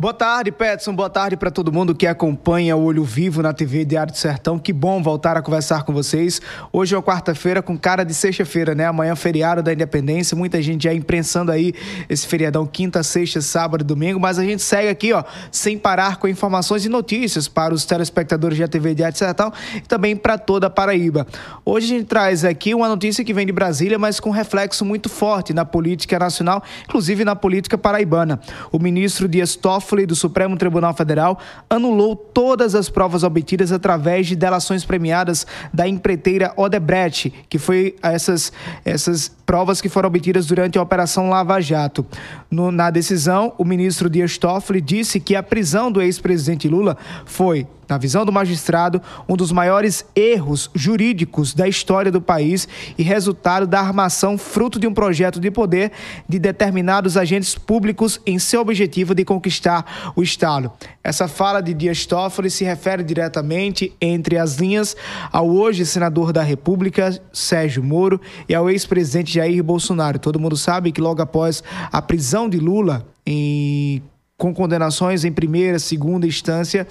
Boa tarde, Petson. Boa tarde para todo mundo que acompanha o Olho Vivo na TV Diário do Sertão. Que bom voltar a conversar com vocês. Hoje é uma quarta-feira com cara de sexta-feira, né? Amanhã feriado da Independência. Muita gente já imprensando aí esse feriadão quinta, sexta, sábado e domingo. Mas a gente segue aqui, ó, sem parar com informações e notícias para os telespectadores da TV Diário do Sertão e também para toda a Paraíba. Hoje a gente traz aqui uma notícia que vem de Brasília, mas com reflexo muito forte na política nacional, inclusive na política paraibana. O ministro Dias Toffoli Toffoli do Supremo Tribunal Federal anulou todas as provas obtidas através de delações premiadas da empreiteira Odebrecht, que foi essas, essas provas que foram obtidas durante a Operação Lava Jato. No, na decisão, o ministro Dias Toffoli disse que a prisão do ex-presidente Lula foi na visão do magistrado, um dos maiores erros jurídicos da história do país e resultado da armação fruto de um projeto de poder de determinados agentes públicos em seu objetivo de conquistar o Estado. Essa fala de Dias Toffoli se refere diretamente, entre as linhas, ao hoje senador da República, Sérgio Moro, e ao ex-presidente Jair Bolsonaro. Todo mundo sabe que logo após a prisão de Lula em com condenações em primeira, segunda instância.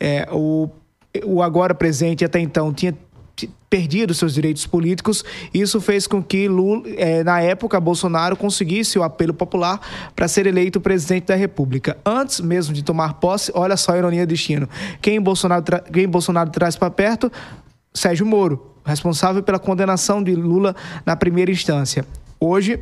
É, o, o agora presidente até então tinha perdido seus direitos políticos. Isso fez com que Lula, é, na época, Bolsonaro conseguisse o apelo popular para ser eleito presidente da República. Antes mesmo de tomar posse, olha só a ironia do destino. Quem Bolsonaro, quem Bolsonaro traz para perto? Sérgio Moro, responsável pela condenação de Lula na primeira instância. Hoje,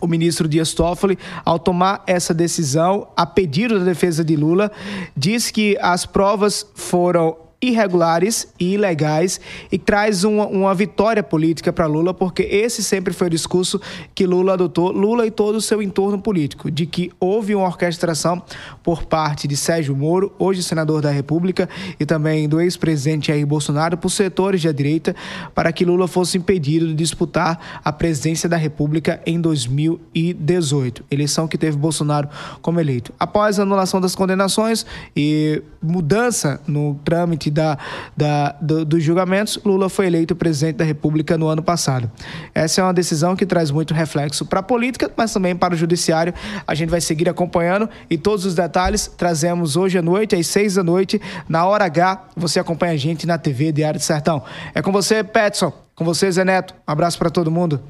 o ministro Dias Toffoli, ao tomar essa decisão, a pedido da defesa de Lula, diz que as provas foram irregulares e ilegais e traz uma, uma vitória política para Lula, porque esse sempre foi o discurso que Lula adotou, Lula e todo o seu entorno político, de que houve uma orquestração por parte de Sérgio Moro, hoje senador da República, e também do ex-presidente Jair Bolsonaro, por setores da direita, para que Lula fosse impedido de disputar a presidência da República em 2018, eleição que teve Bolsonaro como eleito. Após a anulação das condenações e mudança no trâmite da, da, do, dos julgamentos, Lula foi eleito presidente da República no ano passado. Essa é uma decisão que traz muito reflexo para a política, mas também para o judiciário. A gente vai seguir acompanhando e todos os detalhes trazemos hoje à noite, às seis da noite, na hora H. Você acompanha a gente na TV Diário do Sertão. É com você, Petson. Com você, Zé Neto. Um abraço para todo mundo.